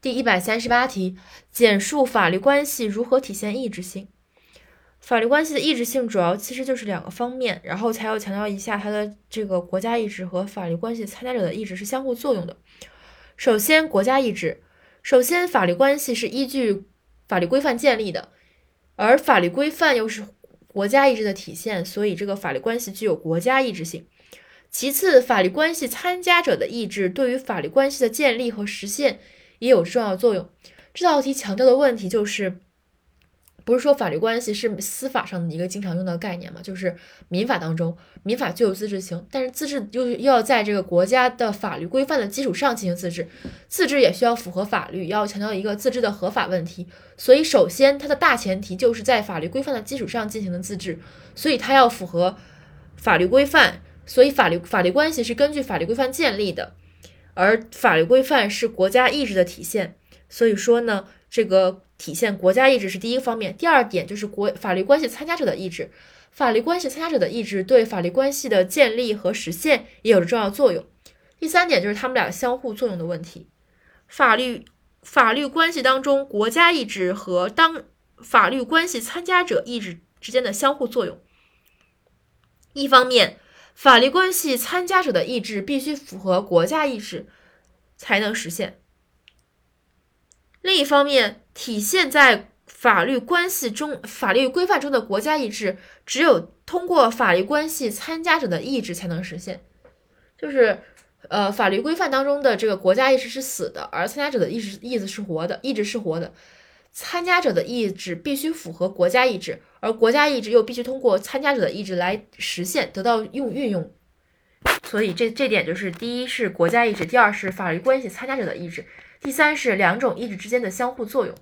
第一百三十八题，简述法律关系如何体现意志性。法律关系的意志性主要其实就是两个方面，然后才要强调一下它的这个国家意志和法律关系参加者的意志是相互作用的。首先，国家意志，首先法律关系是依据法律规范建立的，而法律规范又是国家意志的体现，所以这个法律关系具有国家意志性。其次，法律关系参加者的意志对于法律关系的建立和实现。也有重要作用。这道题强调的问题就是，不是说法律关系是司法上的一个经常用的概念嘛？就是民法当中，民法具有自治性，但是自治又要在这个国家的法律规范的基础上进行自治，自治也需要符合法律，要强调一个自治的合法问题。所以，首先它的大前提就是在法律规范的基础上进行的自治，所以它要符合法律规范。所以，法律法律关系是根据法律规范建立的。而法律规范是国家意志的体现，所以说呢，这个体现国家意志是第一个方面。第二点就是国法律关系参加者的意志，法律关系参加者的意志对法律关系的建立和实现也有着重要作用。第三点就是他们俩相互作用的问题，法律法律关系当中国家意志和当法律关系参加者意志之间的相互作用，一方面。法律关系参加者的意志必须符合国家意志，才能实现。另一方面，体现在法律关系中、法律规范中的国家意志，只有通过法律关系参加者的意志才能实现。就是，呃，法律规范当中的这个国家意志是死的，而参加者的意志意志是活的，意志是活的。参加者的意志必须符合国家意志，而国家意志又必须通过参加者的意志来实现得到用运用。所以这这点就是第一是国家意志，第二是法律关系参加者的意志，第三是两种意志之间的相互作用。